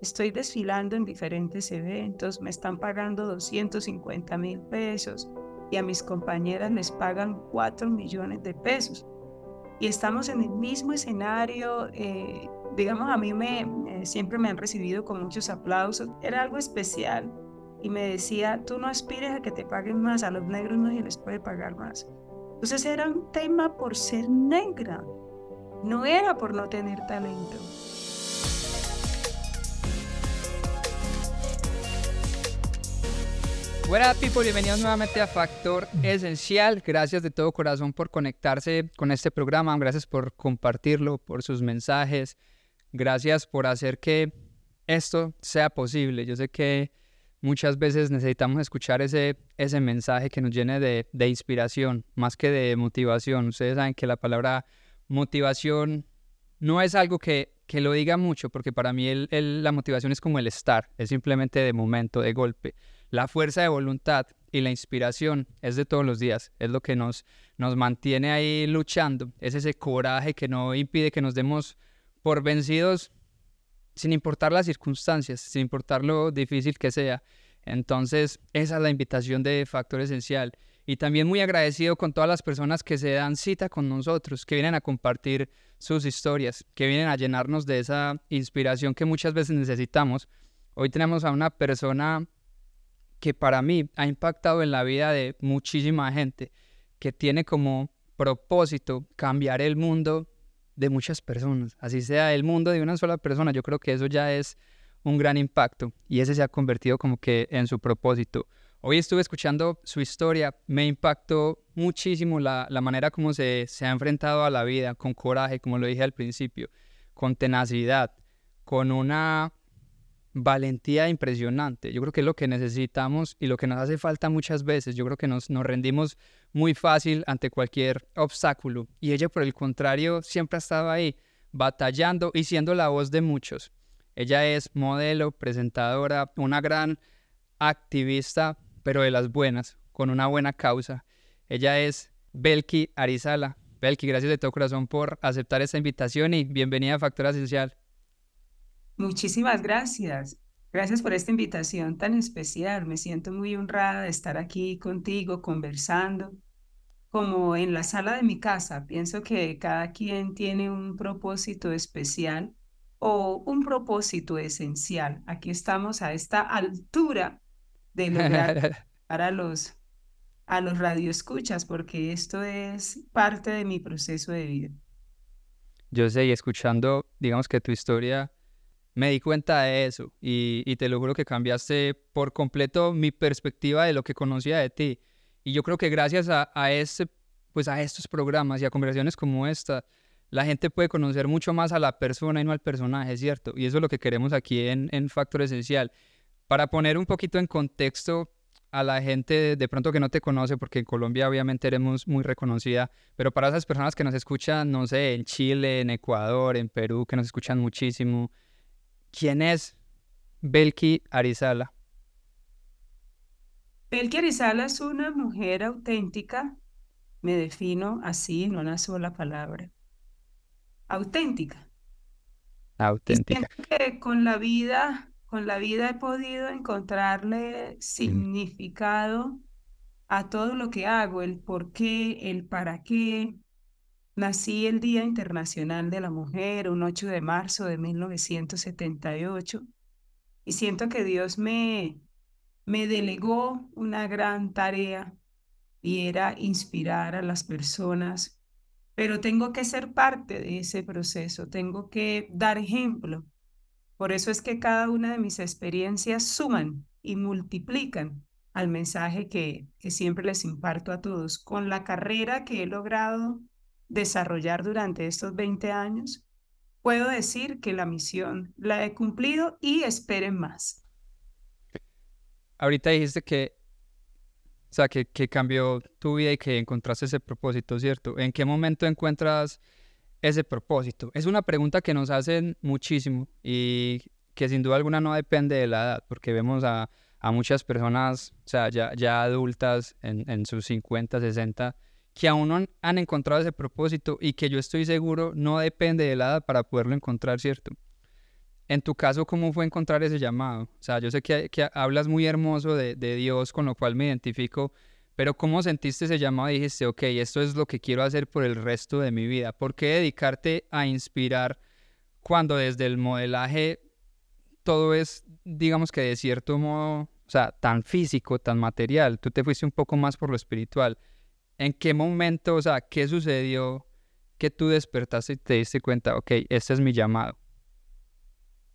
estoy desfilando en diferentes eventos, me están pagando 250 mil pesos y a mis compañeras les pagan 4 millones de pesos. Y estamos en el mismo escenario, eh, digamos, a mí me, siempre me han recibido con muchos aplausos, era algo especial. Y me decía, tú no aspires a que te paguen más, a los negros no se les puede pagar más. Entonces era un tema por ser negra, no era por no tener talento. Hola people, bienvenidos nuevamente a Factor Esencial. Gracias de todo corazón por conectarse con este programa, gracias por compartirlo, por sus mensajes, gracias por hacer que esto sea posible. Yo sé que muchas veces necesitamos escuchar ese, ese mensaje que nos llene de, de inspiración, más que de motivación. Ustedes saben que la palabra motivación no es algo que, que lo diga mucho, porque para mí el, la motivación es como el estar, es simplemente de momento, de golpe. La fuerza de voluntad y la inspiración es de todos los días, es lo que nos, nos mantiene ahí luchando, es ese coraje que no impide que nos demos por vencidos sin importar las circunstancias, sin importar lo difícil que sea. Entonces, esa es la invitación de Factor Esencial. Y también muy agradecido con todas las personas que se dan cita con nosotros, que vienen a compartir sus historias, que vienen a llenarnos de esa inspiración que muchas veces necesitamos. Hoy tenemos a una persona que para mí ha impactado en la vida de muchísima gente, que tiene como propósito cambiar el mundo de muchas personas, así sea el mundo de una sola persona, yo creo que eso ya es un gran impacto y ese se ha convertido como que en su propósito. Hoy estuve escuchando su historia, me impactó muchísimo la, la manera como se, se ha enfrentado a la vida, con coraje, como lo dije al principio, con tenacidad, con una valentía impresionante. Yo creo que es lo que necesitamos y lo que nos hace falta muchas veces. Yo creo que nos, nos rendimos muy fácil ante cualquier obstáculo y ella por el contrario siempre ha estado ahí batallando y siendo la voz de muchos. Ella es modelo, presentadora, una gran activista, pero de las buenas, con una buena causa. Ella es Belki Arizala. Belki, gracias de todo corazón por aceptar esta invitación y bienvenida a Factora Social. Muchísimas gracias. Gracias por esta invitación tan especial. Me siento muy honrada de estar aquí contigo conversando, como en la sala de mi casa. Pienso que cada quien tiene un propósito especial o un propósito esencial. Aquí estamos a esta altura de lograr para los a los radioescuchas porque esto es parte de mi proceso de vida. Yo sé, y escuchando, digamos que tu historia me di cuenta de eso y, te lo juro que cambiaste por completo mi perspectiva de lo que conocía de ti. Y yo creo que gracias a, a, pues a estos programas y a conversaciones como esta, la gente puede conocer mucho más a la persona y no al personaje, ¿cierto? Y eso es lo que queremos aquí en, en Factor Esencial. Para poner un poquito en contexto a la gente de pronto que no te conoce, porque en Colombia obviamente eres muy reconocida, pero para esas personas que nos escuchan, no sé, en Chile, en Ecuador, en Perú, que nos escuchan muchísimo, ¿Quién es Belki Arizala? Belki Arizala es una mujer auténtica, me defino así en una sola palabra. Auténtica. Auténtica. que con la vida, con la vida he podido encontrarle significado a todo lo que hago, el por qué, el para qué, Nací el Día Internacional de la Mujer, un 8 de marzo de 1978, y siento que Dios me, me delegó una gran tarea y era inspirar a las personas, pero tengo que ser parte de ese proceso, tengo que dar ejemplo. Por eso es que cada una de mis experiencias suman y multiplican al mensaje que, que siempre les imparto a todos. Con la carrera que he logrado desarrollar durante estos 20 años, puedo decir que la misión la he cumplido y esperen más. Ahorita dijiste que, o sea, que, que cambió tu vida y que encontraste ese propósito, ¿cierto? ¿En qué momento encuentras ese propósito? Es una pregunta que nos hacen muchísimo y que sin duda alguna no depende de la edad, porque vemos a, a muchas personas, o sea, ya, ya adultas en, en sus 50, 60, que aún no han, encontrado ese propósito y que yo estoy seguro no depende de la para poderlo encontrar, ¿cierto? En tu caso, ¿cómo fue encontrar ese llamado? O sea, yo sé que, hablas muy hermoso de, de, Dios, con lo cual me identifico, pero ¿cómo sentiste ese llamado dijiste, ok, esto es lo que quiero hacer por el resto de mi vida? ¿Por qué dedicarte a inspirar cuando desde el modelaje todo es, digamos que de cierto modo, o sea, tan físico, tan material? Tú te fuiste un poco más por lo espiritual. ¿En qué momento, o sea, qué sucedió que tú despertaste y te diste cuenta, ok, este es mi llamado?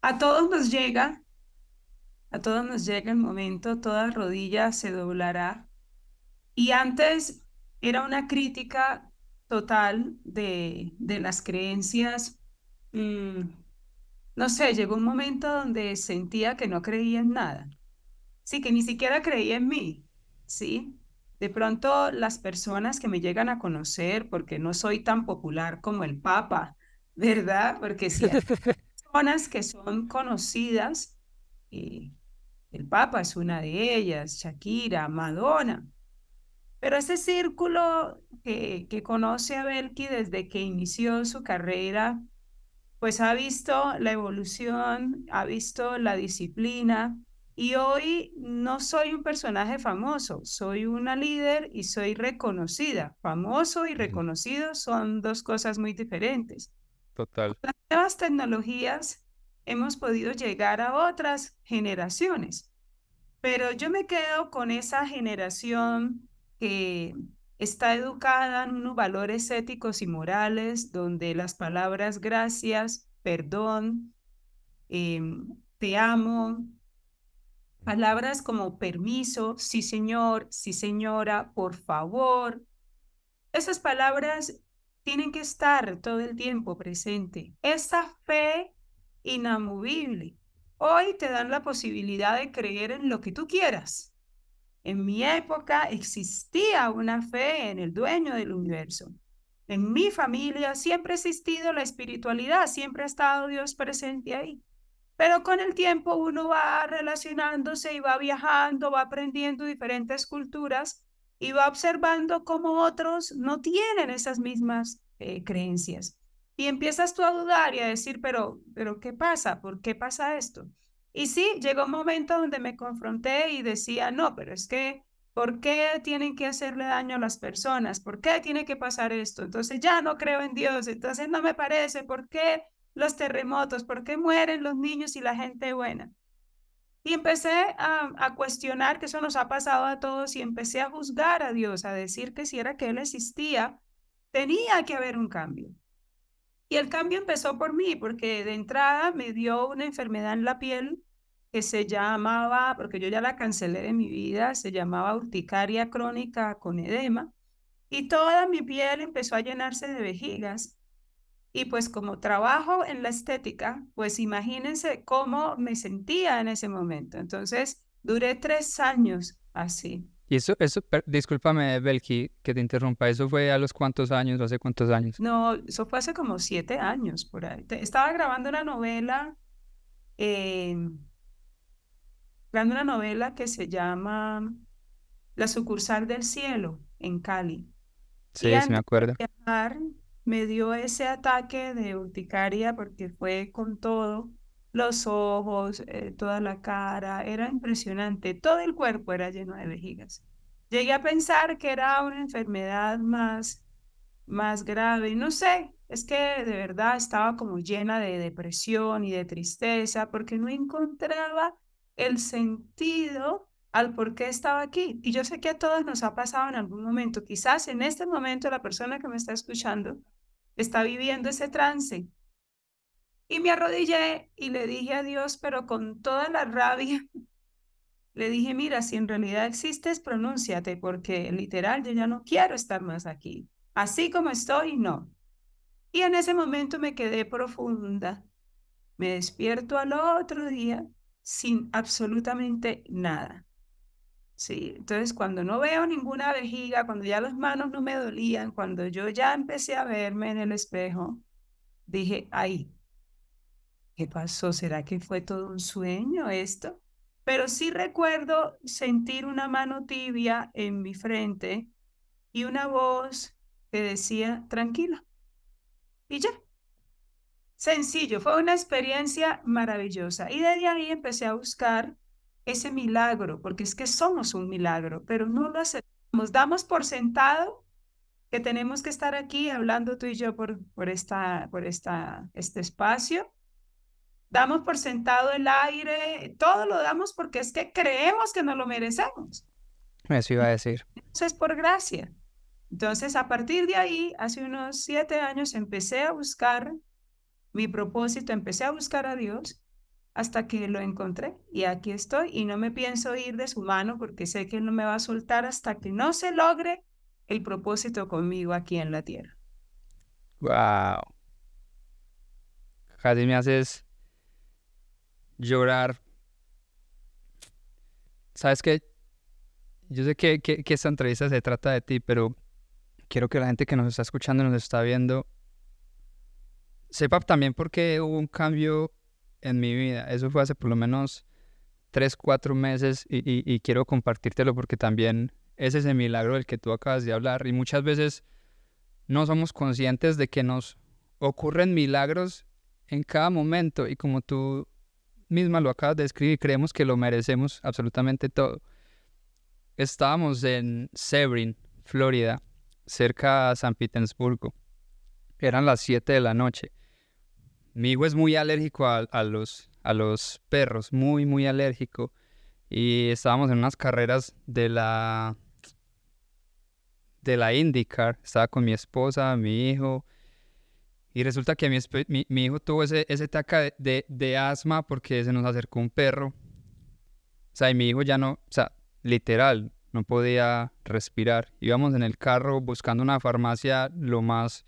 A todos nos llega, a todos nos llega el momento, toda rodilla se doblará. Y antes era una crítica total de, de las creencias. Mm, no sé, llegó un momento donde sentía que no creía en nada. Sí, que ni siquiera creía en mí. Sí, de pronto las personas que me llegan a conocer, porque no soy tan popular como el Papa, ¿verdad? Porque si personas que son conocidas, y el Papa es una de ellas, Shakira, Madonna. Pero ese círculo que, que conoce a Belki desde que inició su carrera, pues ha visto la evolución, ha visto la disciplina y hoy no soy un personaje famoso, soy una líder y soy reconocida. Famoso y reconocido son dos cosas muy diferentes. Total. Las nuevas tecnologías hemos podido llegar a otras generaciones, pero yo me quedo con esa generación que está educada en unos valores éticos y morales donde las palabras gracias, perdón, em, te amo, palabras como permiso, sí señor, sí señora, por favor, esas palabras tienen que estar todo el tiempo presente. Esa fe inamovible. Hoy te dan la posibilidad de creer en lo que tú quieras. En mi época existía una fe en el dueño del universo. En mi familia siempre ha existido la espiritualidad, siempre ha estado Dios presente ahí. Pero con el tiempo uno va relacionándose y va viajando, va aprendiendo diferentes culturas y va observando cómo otros no tienen esas mismas eh, creencias. Y empiezas tú a dudar y a decir, pero, pero, ¿qué pasa? ¿Por qué pasa esto? Y sí, llegó un momento donde me confronté y decía, no, pero es que, ¿por qué tienen que hacerle daño a las personas? ¿Por qué tiene que pasar esto? Entonces ya no creo en Dios, entonces no me parece, ¿por qué los terremotos? ¿Por qué mueren los niños y la gente buena? Y empecé a, cuestionar que eso nos ha pasado a todos y empecé a juzgar a Dios, a decir que si era que Él existía, tenía que haber un cambio. Y el cambio empezó por mí, porque de entrada me dio una enfermedad en la piel que se llamaba, porque yo ya la cancelé de mi vida, se llamaba urticaria crónica con edema, y toda mi piel empezó a llenarse de vejigas. Y pues como trabajo en la estética, pues imagínense cómo me sentía en ese momento. Entonces, duré tres años así. Y eso, eso, discúlpame, Belki, que te interrumpa, ¿eso fue a los cuántos años, hace cuántos años? No, eso fue hace como siete años, por ahí. Estaba grabando una novela, eh, grabando una novela que se llama La sucursal del cielo, en Cali. Sí, sí me acuerdo. Viajar, me dio ese ataque de urticaria porque fue con todo, los ojos, eh, toda la cara, era impresionante, todo el cuerpo era lleno de vejigas. Llegué a pensar que era una enfermedad más, más grave, no sé, es que de verdad estaba como llena de depresión y de tristeza porque no encontraba el sentido al por qué estaba aquí. Y yo sé que a todos nos ha pasado en algún momento, quizás en este momento la persona que me está escuchando está viviendo ese trance. Y me arrodillé y le dije a Dios, pero con toda la rabia, le dije, mira, si en realidad existes, pronúnciate, porque literal yo ya no quiero estar más aquí. Así como estoy, no. Y en ese momento me quedé profunda. Me despierto al otro día sin absolutamente nada. Sí, entonces cuando no veo ninguna vejiga, cuando ya las manos no me dolían, cuando yo ya empecé a verme en el espejo, dije, ahí, ¿qué pasó? ¿Será que fue todo un sueño esto? Pero sí recuerdo sentir una mano tibia en mi frente y una voz que decía, tranquila. Y ya. sencillo, fue una experiencia maravillosa. Y desde ahí empecé a buscar ese milagro, porque es que somos un milagro, pero no lo aceptamos. Damos por sentado que tenemos que estar aquí hablando tú y yo por, por, esta, por esta, este espacio. Damos por sentado el aire, todo lo damos porque es que creemos que no lo merecemos. Eso iba a decir. Eso es por gracia. Entonces, a partir de ahí, hace unos siete años, empecé a buscar mi propósito, empecé a buscar a Dios hasta que lo encontré y aquí estoy y no me pienso ir de su mano porque sé que no me va a soltar hasta que no se logre el propósito conmigo aquí en la tierra. Wow. Casi me haces llorar. Sabes que yo sé que, que, esta entrevista se trata de ti, pero quiero que la gente que nos está escuchando, nos está viendo, sepa también por qué hubo un cambio en mi vida. Eso fue hace por lo menos tres, cuatro meses y, quiero compartírtelo porque también es ese milagro del que tú acabas de hablar y muchas veces no somos conscientes de que nos ocurren milagros en cada momento y como tú misma lo acabas de escribir, creemos que lo merecemos absolutamente todo. Estábamos en Sebring, Florida, cerca a San Petersburgo. Eran las 7 de la noche. Mi hijo es muy alérgico a, los, a los perros, muy, muy alérgico. Y estábamos en unas carreras de la de la IndyCar. Estaba con mi esposa, mi hijo. Y resulta que mi, mi, hijo tuvo ese, ese ataque de, de, asma porque se nos acercó un perro. O sea, y mi hijo ya no, o sea, literal, no podía respirar. Íbamos en el carro buscando una farmacia lo más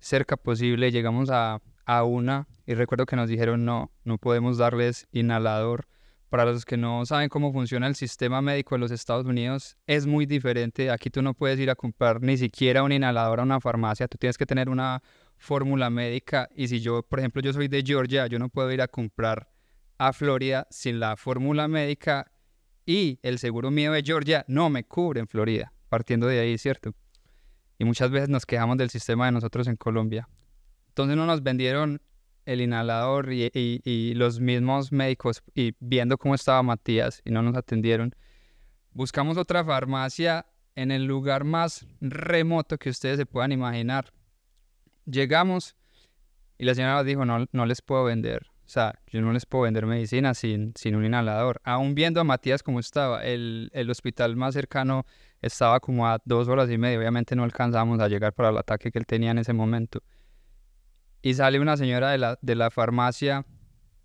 cerca posible. Llegamos a, a una y recuerdo que nos dijeron no, no podemos darles inhalador. Para los que no saben cómo funciona el sistema médico en los Estados Unidos, es muy diferente. Aquí tú no puedes ir a comprar ni siquiera un inhalador a una farmacia, tú tienes que tener una fórmula médica. Y si yo, por ejemplo, yo soy de Georgia, yo no puedo ir a comprar a Florida sin la fórmula médica y el seguro mío de Georgia no me cubre en Florida, partiendo de ahí, ¿cierto? Y muchas veces nos quejamos del sistema de nosotros en Colombia. Entonces no nos vendieron el inhalador y, los mismos médicos y viendo cómo estaba Matías y no nos atendieron, buscamos otra farmacia en el lugar más remoto que ustedes se puedan imaginar. Llegamos y la señora dijo, no, no les puedo vender. O sea, yo no les puedo vender medicina sin, sin un inhalador. Aún viendo a Matías como estaba, el, el hospital más cercano estaba como a dos horas y media. Obviamente no alcanzamos a llegar para el ataque que él tenía en ese momento. Y sale una señora de la, de la farmacia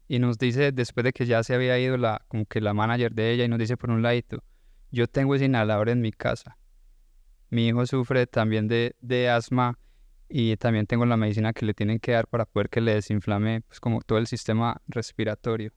y nos dice, después de que ya se había ido la, como que la manager de ella, y nos dice por un ladito, yo tengo ese inhalador en mi casa. Mi hijo sufre también de, de asma y también tengo la medicina que le tienen que dar para poder que le desinflame pues como todo el sistema respiratorio.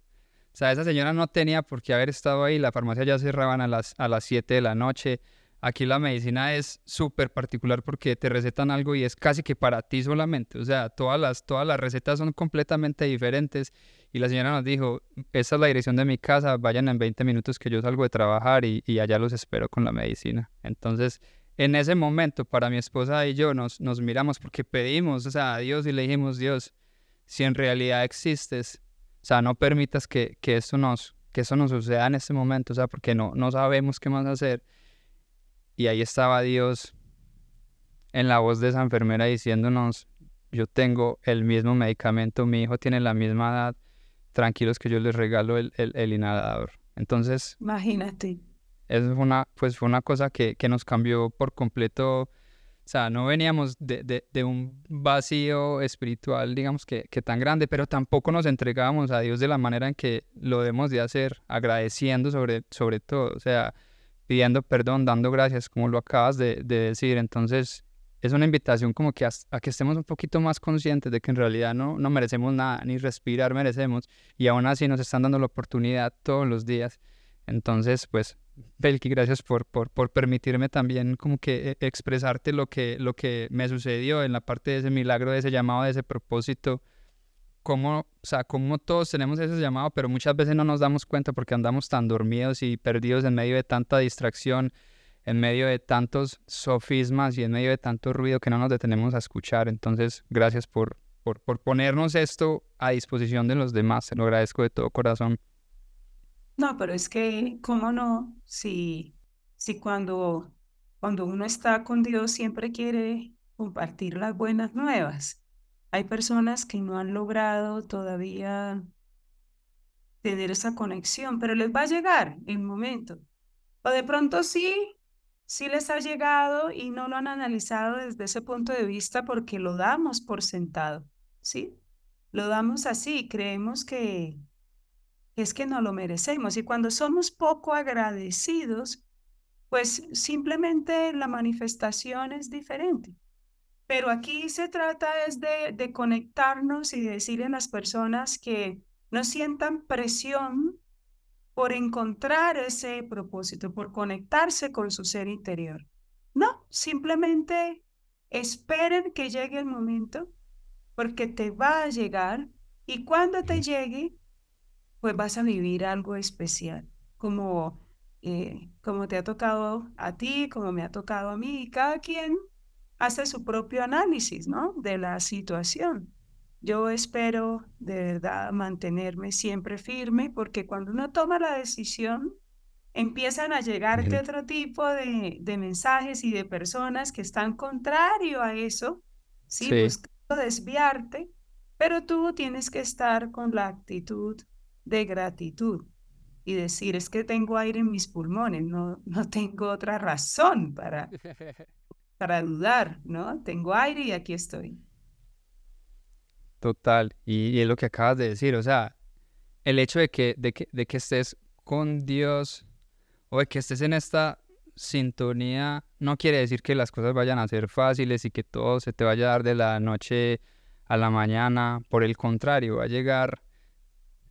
O sea, esa señora no tenía por qué haber estado ahí, la farmacia ya cerraban a las, a las 7 de la noche, Aquí la medicina es súper particular porque te recetan algo y es casi que para ti solamente. O sea, todas las, todas las recetas son completamente diferentes. Y la señora nos dijo, esta es la dirección de mi casa, vayan en 20 minutos que yo salgo de trabajar y, allá los espero con la medicina. Entonces, en ese momento, para mi esposa y yo nos, nos miramos porque pedimos, o sea, a Dios y le dijimos, Dios, si en realidad existes, o sea, no permitas que, que, esto nos, que eso nos suceda en este momento, o sea, porque no, no sabemos qué más hacer. Y ahí estaba Dios en la voz de esa enfermera diciéndonos, yo tengo el mismo medicamento, mi hijo tiene la misma edad, tranquilos que yo les regalo el, el, inhalador. Entonces... Imagínate. Eso fue una, pues fue una cosa que, que nos cambió por completo. O sea, no veníamos de, de, de un vacío espiritual, digamos que, que, tan grande, pero tampoco nos entregábamos a Dios de la manera en que lo debemos de hacer, agradeciendo sobre, sobre todo. O sea, pidiendo perdón, dando gracias, como lo acabas de, decir. Entonces, es una invitación como que a, que estemos un poquito más conscientes de que en realidad no, no merecemos nada, ni respirar merecemos, y aún así nos están dando la oportunidad todos los días. Entonces, pues, Belki, gracias por, por, por, permitirme también como que e, expresarte lo que, lo que me sucedió en la parte de ese milagro, de ese llamado, de ese propósito cómo, o sea, cómo todos tenemos ese llamado, pero muchas veces no nos damos cuenta porque andamos tan dormidos y perdidos en medio de tanta distracción, en medio de tantos sofismas y en medio de tanto ruido que no nos detenemos a escuchar. Entonces, gracias por, por, por ponernos esto a disposición de los demás. Se lo agradezco de todo corazón. No, pero es que, ¿cómo no? Si, si cuando, cuando uno está con Dios siempre quiere compartir las buenas nuevas. Hay personas que no han logrado todavía tener esa conexión, pero les va a llegar en momento. O de pronto sí, sí les ha llegado y no lo han analizado desde ese punto de vista porque lo damos por sentado, ¿sí? Lo damos así, creemos que, es que no lo merecemos. Y cuando somos poco agradecidos, pues simplemente la manifestación es diferente. Pero aquí se trata es de, de conectarnos y decirle a las personas que no sientan presión por encontrar ese propósito, por conectarse con su ser interior. No, simplemente esperen que llegue el momento, porque te va a llegar y cuando te llegue, pues vas a vivir algo especial, como, eh, como te ha tocado a ti, como me ha tocado a mí, y cada quien hace su propio análisis, ¿no? De la situación. Yo espero de verdad mantenerme siempre firme porque cuando uno toma la decisión, empiezan a llegarte otro tipo de, de, mensajes y de personas que están contrario a eso, ¿sí? buscando desviarte, pero tú tienes que estar con la actitud de gratitud y decir, es que tengo aire en mis pulmones, no, no tengo otra razón para, para dudar, ¿no? Tengo aire y aquí estoy. Total, y, es lo que acabas de decir, o sea, el hecho de que, de que, de que estés con Dios o de que estés en esta sintonía no quiere decir que las cosas vayan a ser fáciles y que todo se te vaya a dar de la noche a la mañana, por el contrario, va a llegar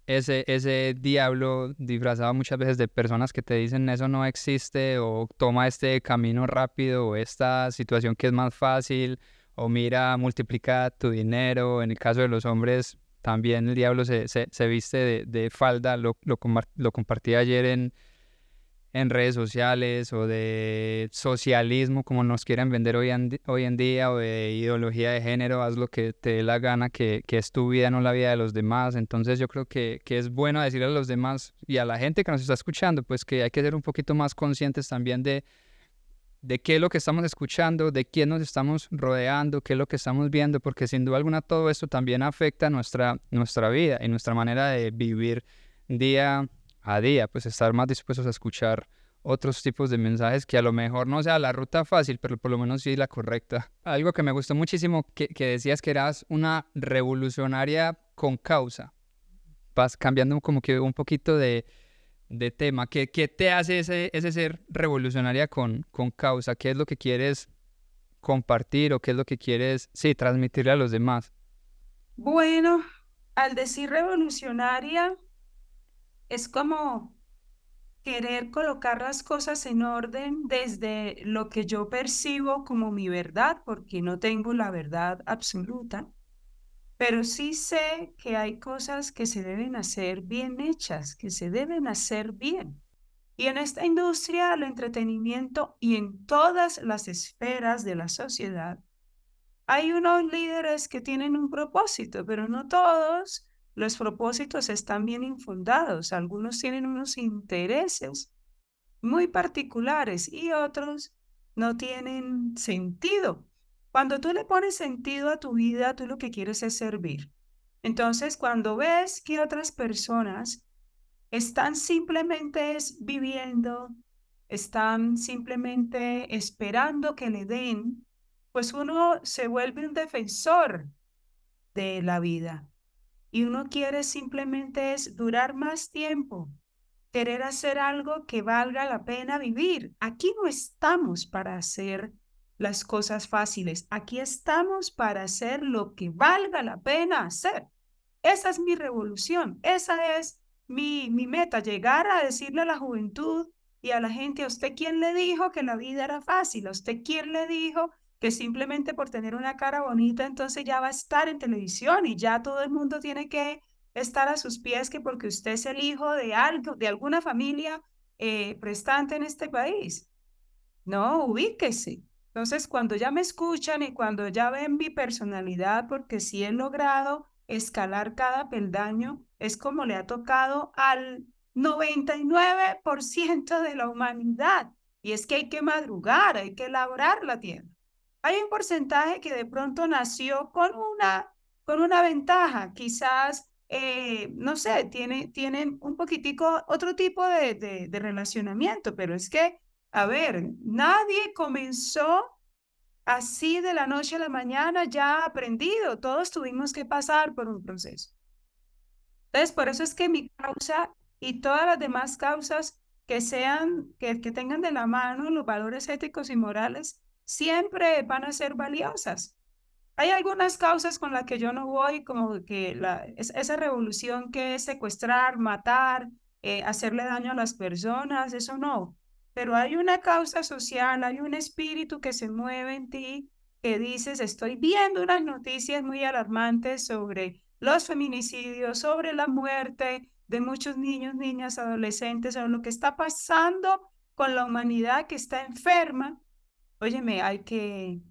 ese, ese diablo disfrazado muchas veces de personas que te dicen eso no existe o toma este camino rápido o esta situación que es más fácil o mira, multiplica tu dinero. En el caso de los hombres, también el diablo se, se, viste de, falda, lo, lo, lo, compartí ayer en, en redes sociales, o de socialismo, como nos quieren vender hoy en, hoy en día, o de ideología de género, haz lo que te dé la gana, que, que es tu vida, no la vida de los demás. Entonces yo creo que, que es bueno decirle a los demás y a la gente que nos está escuchando, pues que hay que ser un poquito más conscientes también de de qué es lo que estamos escuchando, de quién nos estamos rodeando, qué es lo que estamos viendo, porque sin duda alguna todo esto también afecta nuestra, nuestra vida y nuestra manera de vivir día a día, pues estar más dispuestos a escuchar otros tipos de mensajes que a lo mejor no sea la ruta fácil, pero por lo menos sí la correcta. Algo que me gustó muchísimo, que, decías que eras una revolucionaria con causa. Vas cambiando como que un poquito de, tema. ¿Qué, te hace ese, ese ser revolucionaria con, con causa? ¿Qué es lo que quieres compartir o qué es lo que quieres, sí, transmitirle a los demás? Bueno, al decir revolucionaria, es como querer colocar las cosas en orden desde lo que yo percibo como mi verdad, porque no tengo la verdad absoluta pero sí sé que hay cosas que se deben hacer bien hechas, que se deben hacer bien. Y en esta industria del entretenimiento y en todas las esferas de la sociedad, hay unos líderes que tienen un propósito, pero no todos los propósitos están bien infundados. Algunos tienen unos intereses muy particulares y otros no tienen sentido. Cuando tú le pones sentido a tu vida, tú lo que quieres es servir. Entonces, cuando ves que otras personas están simplemente viviendo, están simplemente esperando que le den, pues uno se vuelve un defensor de la vida. Y uno quiere simplemente es durar más tiempo, querer hacer algo que valga la pena vivir. Aquí no estamos para hacer las cosas fáciles. Aquí estamos para hacer lo que valga la pena hacer. Esa es mi revolución, esa es mi, mi meta, llegar a decirle a la juventud y a la gente, ¿a usted quién le dijo que la vida era fácil? ¿A usted quién le dijo que simplemente por tener una cara bonita entonces ya va a estar en televisión y ya todo el mundo tiene que estar a sus pies que porque usted es el hijo de algo, de alguna familia eh, prestante en este país? No, ubíquese Entonces, cuando ya me escuchan y cuando ya ven mi personalidad, porque si he logrado escalar cada peldaño, es como le ha tocado al 99% de la humanidad. Y es que hay que madrugar, hay que elaborar la tierra. Hay un porcentaje que de pronto nació con una, con una ventaja, quizás, eh, no sé, tiene, tienen un poquitico otro tipo de, de, de relacionamiento, pero es que, a ver, nadie comenzó así de la noche a la mañana ya aprendido, todos tuvimos que pasar por un proceso. Entonces, por eso es que mi causa y todas las demás causas que sean, que, que tengan de la mano los valores éticos y morales, siempre van a ser valiosas. Hay algunas causas con las que yo no voy, como que la, esa revolución que es secuestrar, matar, eh, hacerle daño a las personas, eso no. Pero hay una causa social, hay un espíritu que se mueve en ti que dices, estoy viendo unas noticias muy alarmantes sobre los feminicidios, sobre la muerte de muchos niños, niñas, adolescentes, sobre lo que está pasando con la humanidad que está enferma. Óyeme, hay que,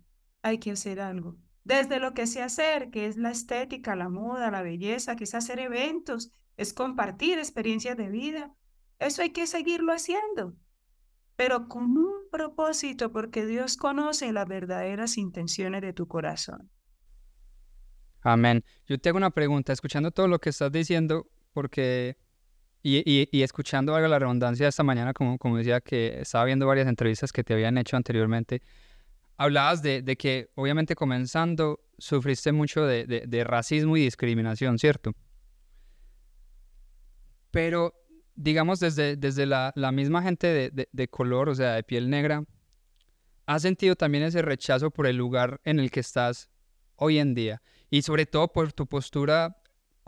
hay que hacer algo. Desde lo que sé hacer, que es la estética, la moda, la belleza, que es hacer eventos, es compartir experiencias de vida. Eso hay que seguirlo haciendo, pero con un propósito, porque Dios conoce las verdaderas intenciones de tu corazón. Amén. Yo te hago una pregunta, escuchando todo lo que estás diciendo, porque, y, escuchando algo la redundancia esta mañana, como, decía que estaba viendo varias entrevistas que te habían hecho anteriormente, hablabas de, que obviamente comenzando sufriste mucho de racismo y discriminación, ¿cierto? Pero, digamos, desde, desde la, la misma gente de color, o sea, de piel negra, ¿has sentido también ese rechazo por el lugar en el que estás hoy en día? y sobre todo por tu postura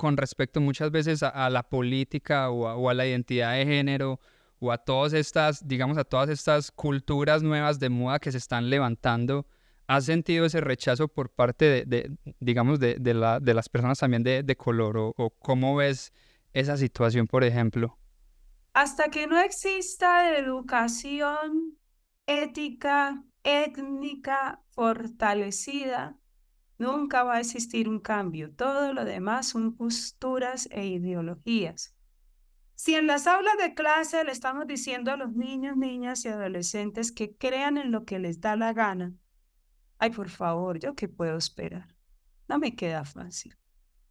con respecto muchas veces a, la política o a, la identidad de género o a todas estas, digamos, a todas estas culturas nuevas de moda que se están levantando. ¿Has sentido ese rechazo por parte de, digamos, de, la, de, las personas también de, color? O, ¿O cómo ves esa situación, por ejemplo? Hasta que no exista educación ética, étnica fortalecida, Nunca va a existir un cambio. Todo lo demás son posturas e ideologías. Si en las aulas de clase le estamos diciendo a los niños, niñas y adolescentes que crean en lo que les da la gana, ay, por favor, ¿yo qué puedo esperar? No me queda fácil.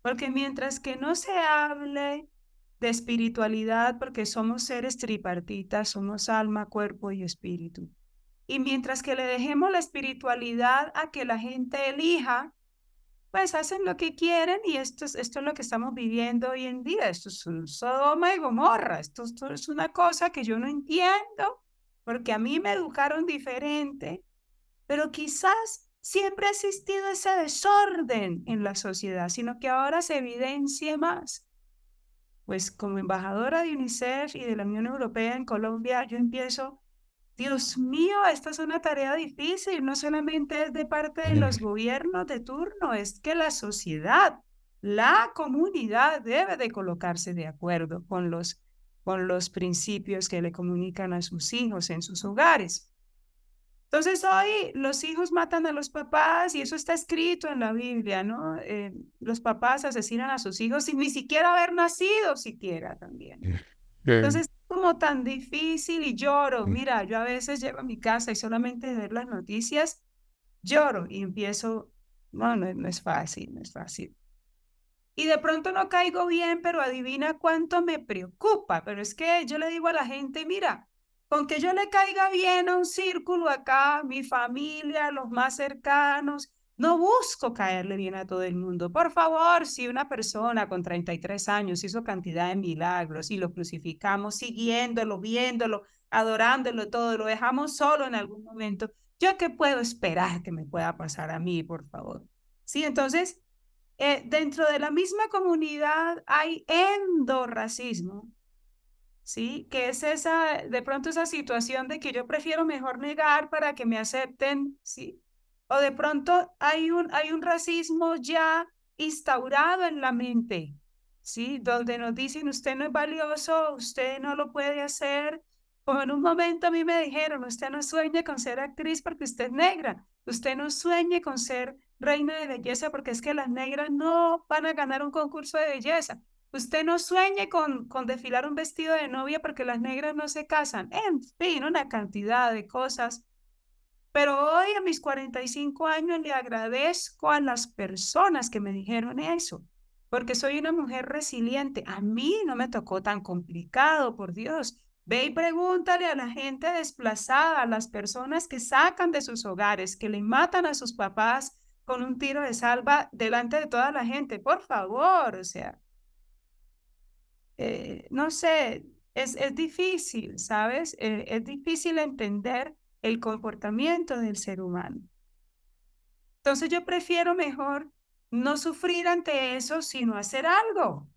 Porque mientras que no se hable de espiritualidad, porque somos seres tripartitas, somos alma, cuerpo y espíritu. Y mientras que le dejemos la espiritualidad a que la gente elija, pues hacen lo que quieren y esto es, esto es lo que estamos viviendo hoy en día. Esto es un Sodoma y Gomorra. Esto, es una cosa que yo no entiendo porque a mí me educaron diferente, pero quizás siempre ha existido ese desorden en la sociedad, sino que ahora se evidencia más. Pues como embajadora de UNICEF y de la Unión Europea en Colombia, yo empiezo Dios mío, esta es una tarea difícil, no solamente es de parte de los gobiernos de turno, es que la sociedad, la comunidad debe de colocarse de acuerdo con los, con los principios que le comunican a sus hijos en sus hogares. Entonces hoy los hijos matan a los papás y eso está escrito en la Biblia, ¿no? Eh, los papás asesinan a sus hijos sin ni siquiera haber nacido siquiera también. Entonces como tan difícil y lloro. Mm. Mira, yo a veces llego a mi casa y solamente de ver las noticias lloro y empiezo, no, no, es fácil, no es fácil. Y de pronto no caigo bien, pero adivina cuánto me preocupa. Pero es que yo le digo a la gente, mira, con que yo le caiga bien a un círculo acá, mi familia, los más cercanos, no busco caerle bien a todo el mundo. Por favor, si una persona con 33 años hizo cantidad de milagros y lo crucificamos siguiéndolo, viéndolo, adorándolo todo, lo dejamos solo en algún momento, ¿yo qué puedo esperar que me pueda pasar a mí, por favor? Sí, entonces, eh, dentro de la misma comunidad hay endorracismo, ¿sí? Que es esa, de pronto esa situación de que yo prefiero mejor negar para que me acepten, ¿sí? O de pronto hay un, hay un racismo ya instaurado en la mente, ¿sí? Donde nos dicen usted no es valioso, usted no lo puede hacer Como en un momento a mí me dijeron, usted no sueñe con ser actriz porque usted es negra, usted no sueñe con ser reina de belleza porque es que las negras no van a ganar un concurso de belleza. Usted no sueñe con, con desfilar un vestido de novia porque las negras no se casan. En fin, una cantidad de cosas. Pero hoy a mis 45 años le agradezco a las personas que me dijeron eso, porque soy una mujer resiliente. A mí no me tocó tan complicado, por Dios. Ve y pregúntale a la gente desplazada, a las personas que sacan de sus hogares, que le matan a sus papás con un tiro de salva delante de toda la gente. Por favor, o sea, eh, no sé, es, es difícil, ¿sabes? Eh, es difícil entender el comportamiento del ser humano. Entonces yo prefiero mejor no sufrir ante eso, sino hacer algo.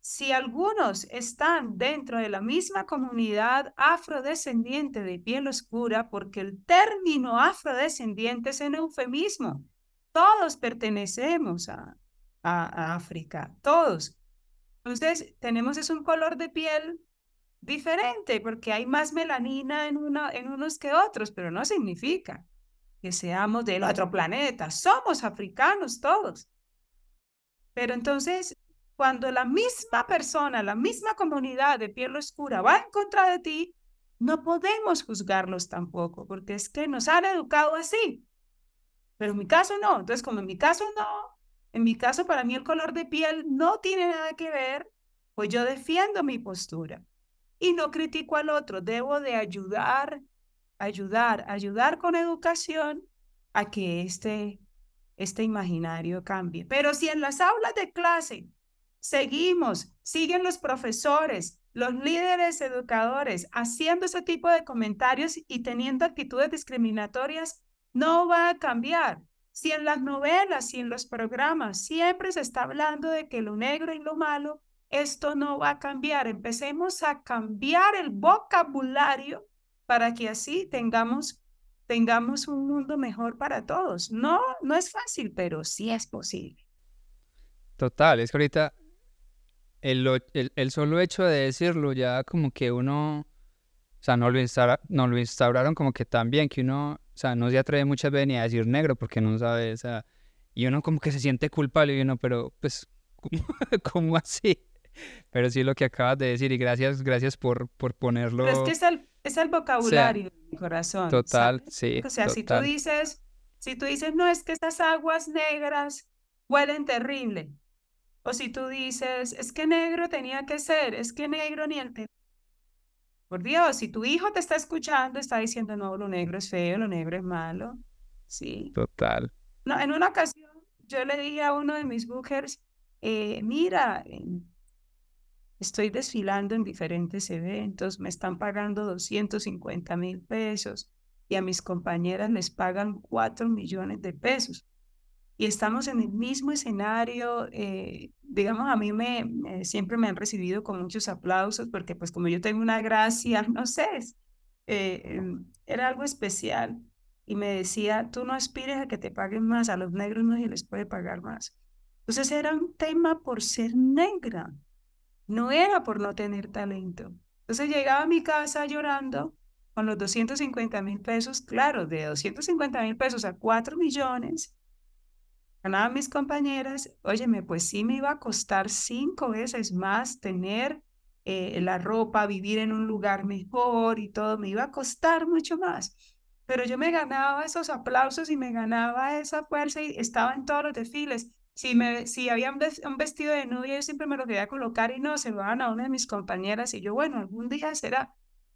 Si algunos están dentro de la misma comunidad afrodescendiente de piel oscura, porque el término afrodescendiente es un eufemismo, todos pertenecemos a, a, África, todos. Entonces, tenemos es un color de piel diferente, porque hay más melanina en, en unos que otros, pero no significa que seamos del otro planeta. Somos africanos todos. Pero entonces cuando la misma persona, la misma comunidad de piel oscura va en contra de ti, no podemos juzgarlos tampoco, porque es que nos han educado así. Pero en mi caso no. Entonces, como en mi caso no, en mi caso para mí el color de piel no tiene nada que ver, pues yo defiendo mi postura y no critico al otro. Debo de ayudar, ayudar, ayudar con educación a que este, este imaginario cambie. Pero si en las aulas de clase seguimos, siguen los profesores, los líderes educadores haciendo ese tipo de comentarios y teniendo actitudes discriminatorias, no va a cambiar. Si en las novelas, si en los programas siempre se está hablando de que lo negro y lo malo, esto no va a cambiar. Empecemos a cambiar el vocabulario para que así tengamos, tengamos un mundo mejor para todos. No, no es fácil, pero sí es posible. Total, es que ahorita el, el, solo hecho de decirlo ya como que uno, o sea, no lo, no lo instauraron como que también, que uno, o sea, no se atreve muchas veces ni a decir negro porque no sabe, o sea, y uno como que se siente culpable y uno, pero pues, ¿cómo, así? Pero sí lo que acabas de decir y gracias, gracias por, por ponerlo. Pero es que es el, es el vocabulario mi corazón. Total, sí. O sea, si tú dices, si tú dices, no, es que estas aguas negras huelen terrible. O si tú dices, es que negro tenía que ser, es que negro ni el... Por Dios, si tu hijo te está escuchando, está diciendo, no, lo negro es feo, lo negro es malo. Sí. Total. No, en una ocasión yo le dije a uno de mis bookers, eh, mira, estoy desfilando en diferentes eventos, me están pagando 250 mil pesos y a mis compañeras les pagan 4 millones de pesos y estamos en el mismo escenario. Eh, digamos, a mí me, siempre me han recibido con muchos aplausos porque pues como yo tengo una gracia, no sé, eh, em, era algo especial. Y me decía, tú no aspires a que te paguen más, a los negros no se les puede pagar más. Entonces era un tema por ser negra, no era por no tener talento. Entonces llegaba a mi casa llorando con los 250 mil pesos, claro, de 250 mil pesos a 4 millones, ganaban mis compañeras, óyeme, pues sí me iba a costar cinco veces más tener eh, la ropa, vivir en un lugar mejor y todo, me iba a costar mucho más. Pero yo me ganaba esos aplausos y me ganaba esa fuerza y estaba en todos los desfiles. Si, me, si había un vestido de novia, yo siempre me lo quería colocar y no, se lo daban a una de mis compañeras y yo, bueno, algún día será.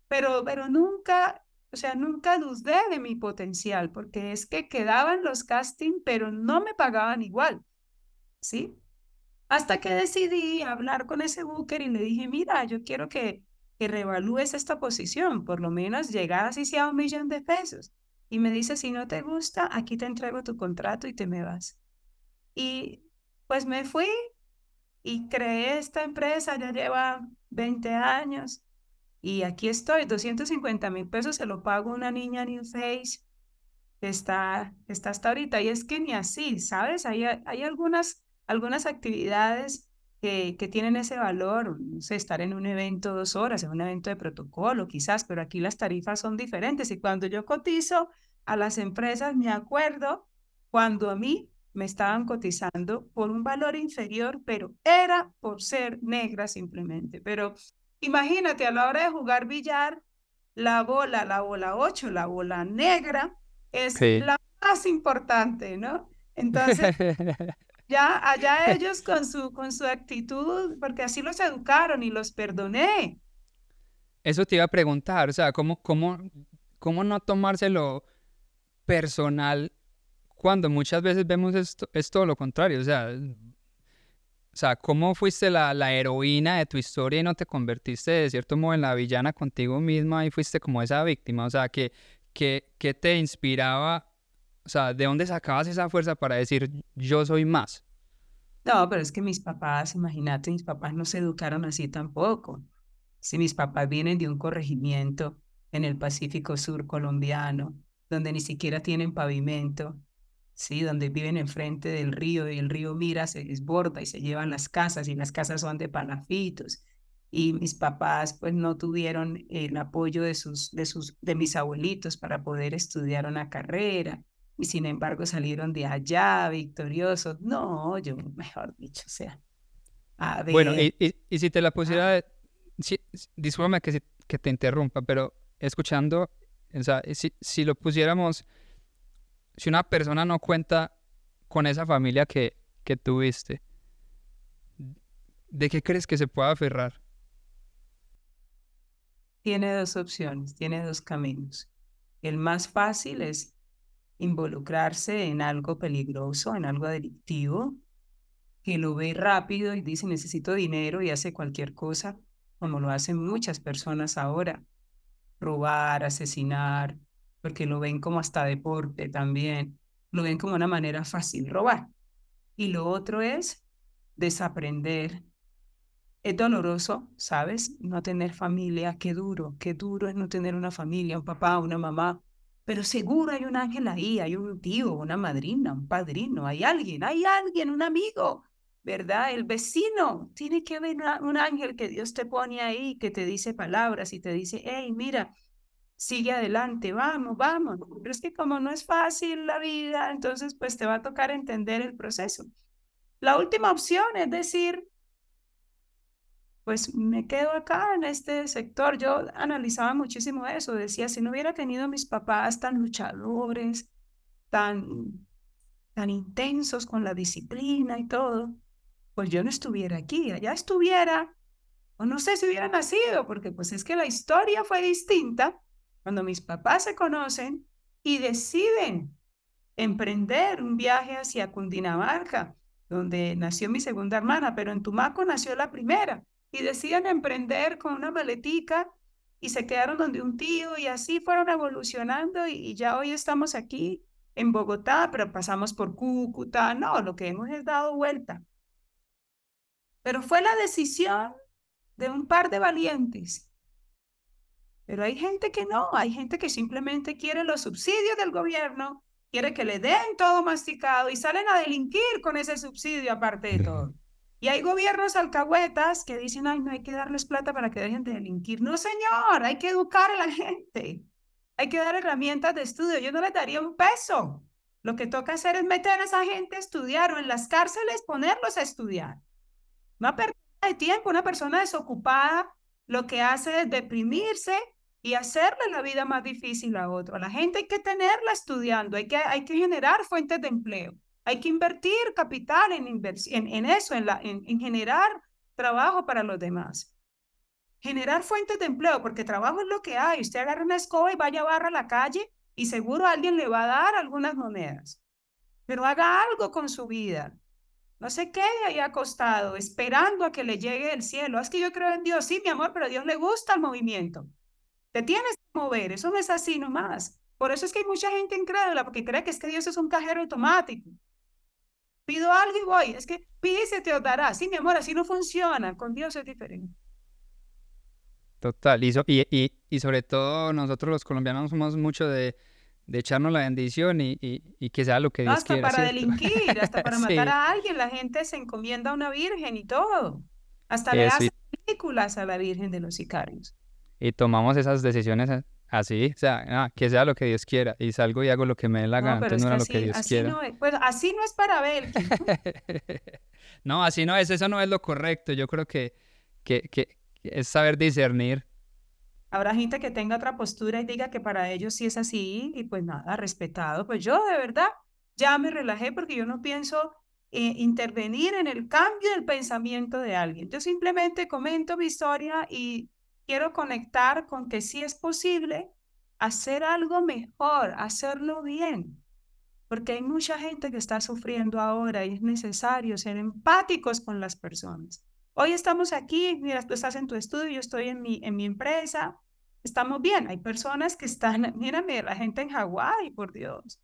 Pero, pero nunca o sea, nunca dudé de mi potencial, porque es que quedaban los castings, pero no me pagaban igual, ¿sí? Hasta que decidí hablar con ese booker y le dije, mira, yo quiero que, que reevalúes esta posición, por lo menos llegar así sea un millón de pesos. Y me dice, si no te gusta, aquí te entrego tu contrato y te me vas. Y pues me fui y creé esta empresa, ya lleva 20 años. Y aquí estoy, 250 mil pesos se lo pago una niña New Face que está, está hasta ahorita. Y es que ni así, ¿sabes? Hay, hay algunas, algunas actividades que, que tienen ese valor, no sé, estar en un evento dos horas, en un evento de protocolo quizás, pero aquí las tarifas son diferentes y cuando yo cotizo a las empresas, me acuerdo cuando a mí me estaban cotizando por un valor inferior, pero era por ser negra simplemente. Pero imagínate, a la hora de jugar billar, la bola, la bola 8, la bola negra, es la más importante, ¿no? Entonces, ya allá ellos con su, con su actitud, porque así los educaron y los perdoné. Eso te iba a preguntar, o sea, ¿cómo, cómo, cómo no tomárselo personal cuando muchas veces vemos esto, es todo lo contrario, o sea, o sea, ¿cómo fuiste la, la, heroína de tu historia y no te convertiste de cierto modo en la villana contigo misma y fuiste como esa víctima? O sea, ¿qué, qué, qué te inspiraba? O sea, ¿de dónde sacabas esa fuerza para decir yo soy más? No, pero es que mis papás, imagínate, mis papás no se educaron así tampoco. Si mis papás vienen de un corregimiento en el Pacífico Sur colombiano, donde ni siquiera tienen pavimento, ¿sí? donde viven enfrente del río y el río mira, se desborda y se llevan las casas y las casas son de palafitos. Y mis papás pues no tuvieron el apoyo de, sus, de, sus, de mis abuelitos para poder estudiar una carrera y sin embargo salieron de allá victoriosos. No, yo mejor dicho, o sea. A ver. Bueno, y, y, si te la pusiera, sí, discúlpame que, que te interrumpa, pero escuchando, o sea, si, si lo pusiéramos si una persona no cuenta con esa familia que, que tuviste, ¿de qué crees que se pueda aferrar? Tiene dos opciones, tiene dos caminos. El más fácil es involucrarse en algo peligroso, en algo delictivo, que lo ve rápido y dice necesito dinero y hace cualquier cosa, como lo hacen muchas personas ahora. Robar, asesinar, porque lo ven como hasta deporte también, lo ven como una manera fácil robar. Y lo otro es desaprender. Es doloroso, ¿sabes? No tener familia, qué duro, qué duro es no tener una familia, un papá, una mamá. Pero seguro hay un ángel ahí, hay un tío, una madrina, un padrino, hay alguien, hay alguien, un amigo, ¿verdad? El vecino. Tiene que haber un ángel que Dios te pone ahí, que te dice palabras y te dice, hey, mira, sigue adelante, vamos, vamos. Pero es que como no es fácil la vida, entonces pues te va a tocar entender el proceso. La última opción es decir, pues me quedo acá en este sector. Yo analizaba muchísimo eso, decía, si no hubiera tenido mis papás tan luchadores, tan, tan intensos con la disciplina y todo, pues yo no estuviera aquí, allá estuviera, o no sé si hubiera nacido, porque pues es que la historia fue distinta, cuando mis papás se conocen y deciden emprender un viaje hacia Cundinamarca, donde nació mi segunda hermana, pero en Tumaco nació la primera, y deciden emprender con una maletica y se quedaron donde un tío y así fueron evolucionando y, ya hoy estamos aquí en Bogotá, pero pasamos por Cúcuta, no, lo que hemos es dado vuelta. Pero fue la decisión de un par de valientes pero hay gente que no, hay gente que simplemente quiere los subsidios del gobierno, quiere que le den todo masticado y salen a delinquir con ese subsidio aparte de todo. Y hay gobiernos alcahuetas que dicen, ay, no hay que darles plata para que dejen de delinquir. No, señor, hay que educar a la gente. Hay que dar herramientas de estudio. Yo no les daría un peso. Lo que toca hacer es meter a esa gente a estudiar o en las cárceles ponerlos a estudiar. No pérdida de tiempo. Una persona desocupada lo que hace es deprimirse y hacerle la vida más difícil a otro. A la gente hay que tenerla estudiando, hay que, hay que generar fuentes de empleo, hay que invertir capital en, en, en eso, en, la, en generar trabajo para los demás. Generar fuentes de empleo, porque trabajo es lo que hay. Usted agarra una escoba y vaya a barra a la calle y seguro alguien le va a dar algunas monedas. Pero haga algo con su vida. No se quede ahí acostado esperando a que le llegue el cielo. Es que yo creo en Dios, sí, mi amor, pero a Dios le gusta el movimiento. Te tienes que mover, eso no es así nomás. Por eso es que hay mucha gente incrédula, porque cree que es que Dios es un cajero automático. Pido algo y voy, es que pide y se te dará. Sí, mi amor, así no funciona, con Dios es diferente. Total, y, y, y, sobre todo nosotros los colombianos somos mucho de, de echarnos la bendición y, y, que sea lo que Dios hasta para delinquir, hasta para matar a alguien, la gente se encomienda a una virgen y todo. Hasta le hacen películas a la Virgen de los Sicarios. Y tomamos esas decisiones así, o sea, ah, que sea lo que Dios quiera, y salgo y hago lo que me dé la gana, no, no era lo que Dios así quiera. No es, pues así no es para ver. no, así no es, eso no es lo correcto, yo creo que, que, que es saber discernir Habrá gente que tenga otra postura y diga que para ellos sí es así y pues nada, respetado. Pues yo de verdad ya me relajé porque yo no pienso eh, intervenir en el cambio del pensamiento de alguien. Yo simplemente comento mi historia y quiero conectar con que sí es posible hacer algo mejor, hacerlo bien, porque hay mucha gente que está sufriendo ahora y es necesario ser empáticos con las personas. Hoy estamos aquí, mira, tú estás en tu estudio, yo estoy en mi, en mi empresa, estamos bien. Hay personas que están, mírame, la gente en Hawái, por Dios.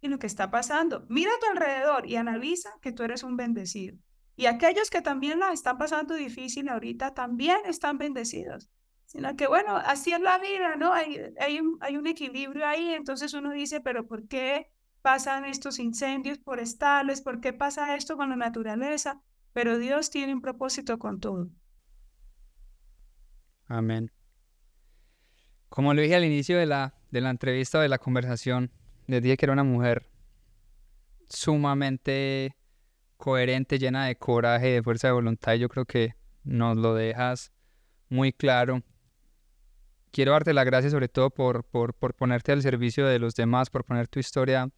Y lo que está pasando, mira a tu alrededor y analiza que tú eres un bendecido. Y aquellos que también la están pasando difícil ahorita también están bendecidos. Sino que, bueno, así es la vida, ¿no? Hay, hay, un, hay un equilibrio ahí, entonces uno dice, pero ¿por qué pasan estos incendios forestales? ¿Por qué pasa esto con la naturaleza? pero Dios tiene un propósito con todo. Amén. Como lo dije al inicio de la, de la entrevista de la conversación, les dije que era una mujer sumamente coherente, llena de coraje, de fuerza de voluntad, yo creo que nos lo dejas muy claro. Quiero darte las gracias sobre todo por, por, por ponerte al servicio de los demás, por poner tu historia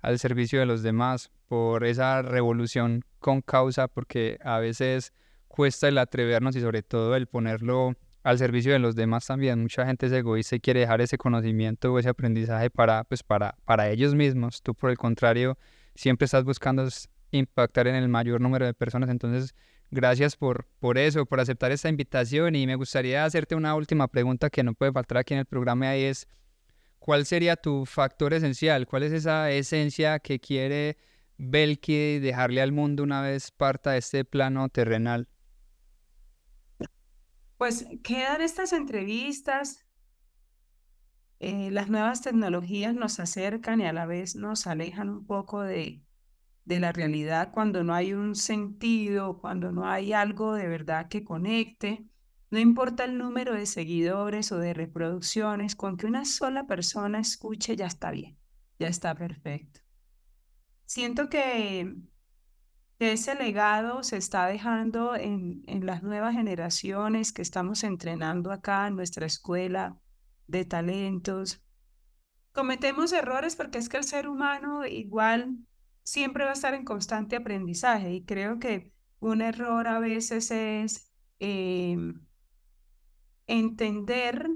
al servicio de los demás, por esa revolución con causa, porque a veces cuesta el atrevernos y sobre todo el ponerlo al servicio de los demás también. Mucha gente es egoísta y quiere dejar ese conocimiento o ese aprendizaje para, pues para, para ellos mismos. Tú, por el contrario, siempre estás buscando impactar en el mayor número de personas. Entonces, gracias por, por eso, por aceptar esta invitación. Y me gustaría hacerte una última pregunta que no puede faltar aquí en el programa y es, ¿cuál sería tu factor esencial? ¿Cuál es esa esencia que quiere Belki dejarle al mundo una vez parta de este plano terrenal? Pues quedan estas entrevistas. Eh, las nuevas tecnologías nos acercan y a la vez nos alejan un poco de, de la realidad cuando no hay un sentido, cuando no hay algo de verdad que conecte. No importa el número de seguidores o de reproducciones, con que una sola persona escuche ya está bien, ya está perfecto. Siento que, ese legado se está dejando en, en las nuevas generaciones que estamos entrenando acá en nuestra escuela de talentos. Cometemos errores porque es que el ser humano igual siempre va a estar en constante aprendizaje y creo que un error a veces es em, entender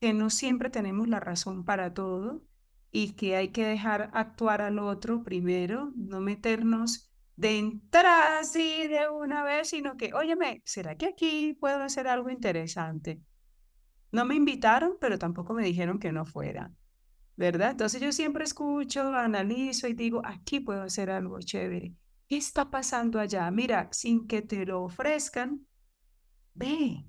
que no siempre tenemos la razón para todo y que hay que dejar actuar al otro primero, no meternos de entrada así de una vez, sino que, óyeme, ¿será que aquí puedo hacer algo interesante? No me invitaron, pero tampoco me dijeron que no fuera, ¿verdad? Entonces yo siempre escucho, analizo y digo, aquí puedo hacer algo chévere. ¿Qué está pasando allá? Mira, sin que te lo ofrezcan, ve,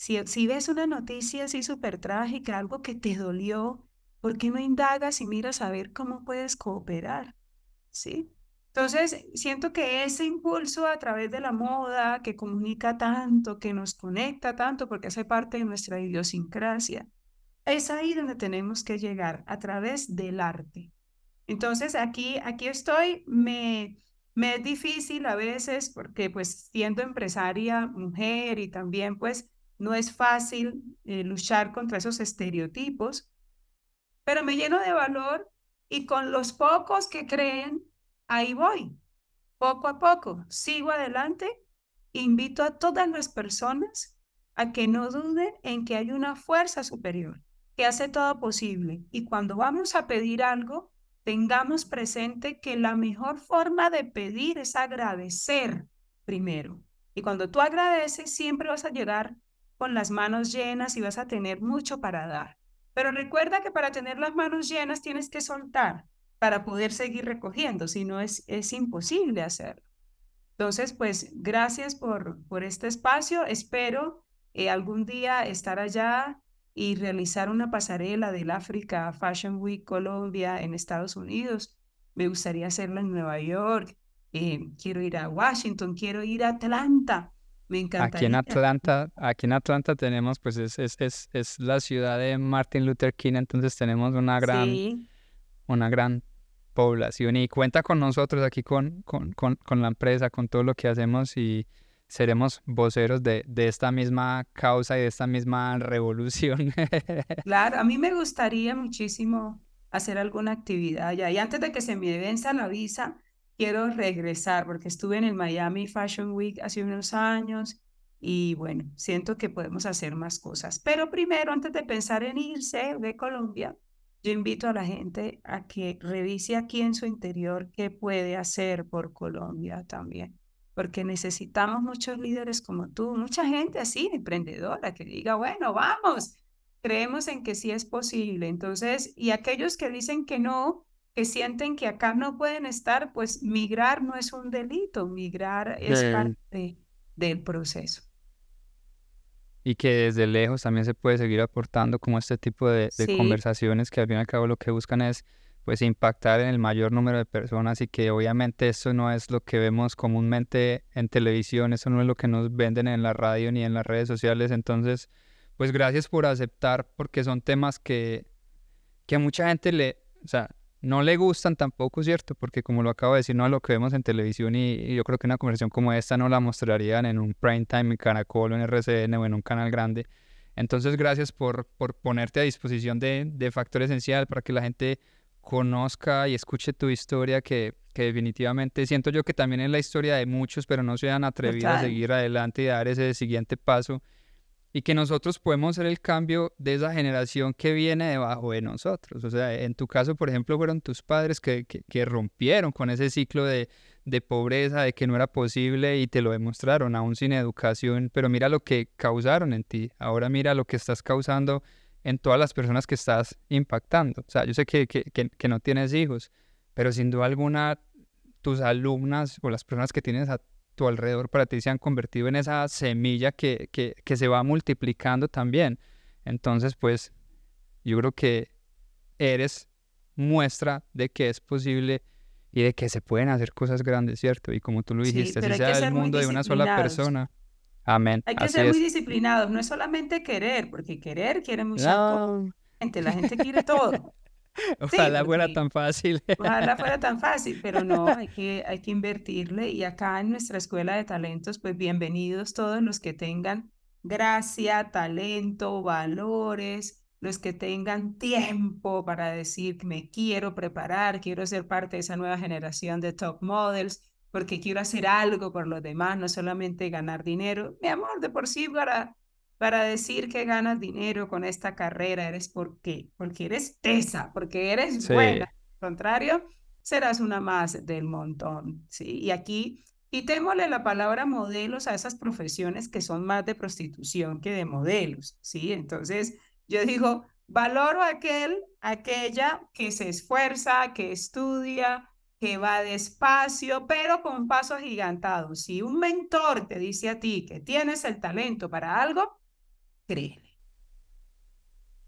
si, ves una noticia así súper trágica, algo que te dolió, ¿por qué no indagas y miras a ver cómo puedes cooperar? ¿Sí? Entonces, siento que ese impulso a través de la moda que comunica tanto, que nos conecta tanto, porque hace parte de nuestra idiosincrasia, es ahí donde tenemos que llegar, a través del arte. Entonces, aquí, aquí estoy, me, me es difícil a veces, porque pues siendo empresaria, mujer y también pues no es fácil eh, luchar contra esos estereotipos, pero me lleno de valor y con los pocos que creen, ahí voy, poco a poco, sigo adelante, invito a todas las personas a que no duden en que hay una fuerza superior hace todo posible y cuando vamos a pedir algo, tengamos presente que la mejor forma de pedir es agradecer primero. Y cuando tú agradeces, siempre vas a llegar con las manos llenas y vas a tener mucho para dar. Pero recuerda que para tener las manos llenas tienes que soltar para poder seguir recogiendo, si no es, es imposible hacerlo. Entonces, pues gracias por, por este espacio. Espero eh, algún día estar allá y realizar una pasarela del África Fashion Week Colombia en Estados Unidos. Me gustaría hacerlo en Nueva York. Eh, quiero ir a Washington, quiero ir a Atlanta. Me encantaría. Aquí en Atlanta, aquí en Atlanta tenemos, pues es, es, es, es la ciudad de Martin Luther King, entonces tenemos una gran, una gran población y cuenta con nosotros aquí con, con, con, con la empresa, con todo lo que hacemos y seremos voceros de, de, esta misma causa y de esta misma revolución. Claro, a mí me gustaría muchísimo hacer alguna actividad allá. Y antes de que se me venza la visa, quiero regresar porque estuve en el Miami Fashion Week hace unos años y bueno, siento que podemos hacer más cosas. Pero primero, antes de pensar en irse de Colombia, yo invito a la gente a que revise aquí en su interior qué puede hacer por Colombia también porque necesitamos muchos líderes como tú, mucha gente así, emprendedora, que diga, bueno, vamos, creemos en que sí es posible. Entonces, y aquellos que dicen que no, que sienten que acá no pueden estar, pues migrar no es un delito, migrar es parte del proceso. Y que desde lejos también se puede seguir aportando como este tipo de, conversaciones que al fin y al cabo lo que buscan es pues impactar en el mayor número de personas y que obviamente eso no es lo que vemos comúnmente en televisión, eso no es lo que nos venden en la radio ni en las redes sociales, entonces pues gracias por aceptar porque son temas que, que a mucha gente le, o sea, no le gustan tampoco, ¿cierto? Porque como lo acabo de decir, no es lo que vemos en televisión y, yo creo que una conversación como esta no la mostrarían en un prime time en Caracol o en RCN o en un canal grande. Entonces, gracias por, por ponerte a disposición de, de Factor Esencial para que la gente conozca y escuche tu historia, que, que, definitivamente siento yo que también es la historia de muchos, pero no se han atrevido a seguir adelante y dar ese siguiente paso. Y que nosotros podemos ser el cambio de esa generación que viene debajo de nosotros. O sea, en tu caso, por ejemplo, fueron tus padres que, que, rompieron con ese ciclo de, de pobreza, de que no era posible y te lo demostraron, aún sin educación. Pero mira lo que causaron en ti. Ahora mira lo que estás causando en todas las personas que estás impactando. O sea, yo sé que, que, que, no tienes hijos, pero sin duda alguna tus alumnas o las personas que tienes a tu alrededor para ti se han convertido en esa semilla que, que, que se va multiplicando también. Entonces, pues, yo creo que eres muestra de que es posible y de que se pueden hacer cosas grandes, ¿cierto? Y como tú lo dijiste, si sea el mundo de una sola persona. Amén. Hay que ser muy disciplinados, no es solamente querer, porque querer quiere mucha gente, la gente quiere todo. Ojalá fuera tan fácil. Ojalá fuera tan fácil, pero no, hay que, hay que invertirle. Y acá en nuestra escuela de talentos, pues bienvenidos todos los que tengan gracia, talento, valores, los que tengan tiempo para decir, me quiero preparar, quiero ser parte de esa nueva generación de top models porque quiero hacer algo por los demás, no solamente ganar dinero. Mi amor, de por sí para, para decir que ganas dinero con esta carrera eres porque, porque eres tesa, porque eres buena. Al contrario, serás una más del montón, ¿sí? Y aquí quitémosle la palabra modelos a esas profesiones que son más de prostitución que de modelos, ¿sí? Entonces, yo digo, valoro a aquel, aquella que se esfuerza, que estudia, que va despacio, pero con pasos agigantados. Si un mentor te dice a ti que tienes el talento para algo, créele.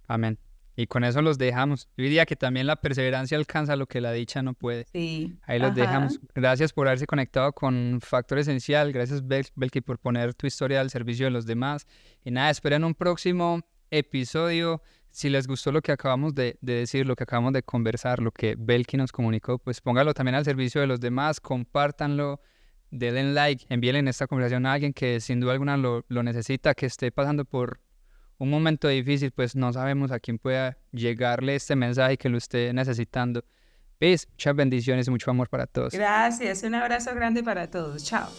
Amén. Y con eso los dejamos. Yo diría que también la perseverancia alcanza lo que la dicha no puede. Sí. Ahí los dejamos. Gracias por haberse conectado con Factor Esencial. Gracias, Belki, por poner tu historia al servicio de los demás. Y nada, esperen un próximo episodio si les gustó lo que acabamos de, decir, lo que acabamos de conversar, lo que Belki nos comunicó, pues póngalo también al servicio de los demás, compártanlo, denle like, envíenle esta conversación a alguien que sin duda alguna lo, necesita, que esté pasando por un momento difícil, pues no sabemos a quién pueda llegarle este mensaje que lo esté necesitando. Peace, muchas bendiciones y mucho amor para todos. Gracias, un abrazo grande para todos. Chao.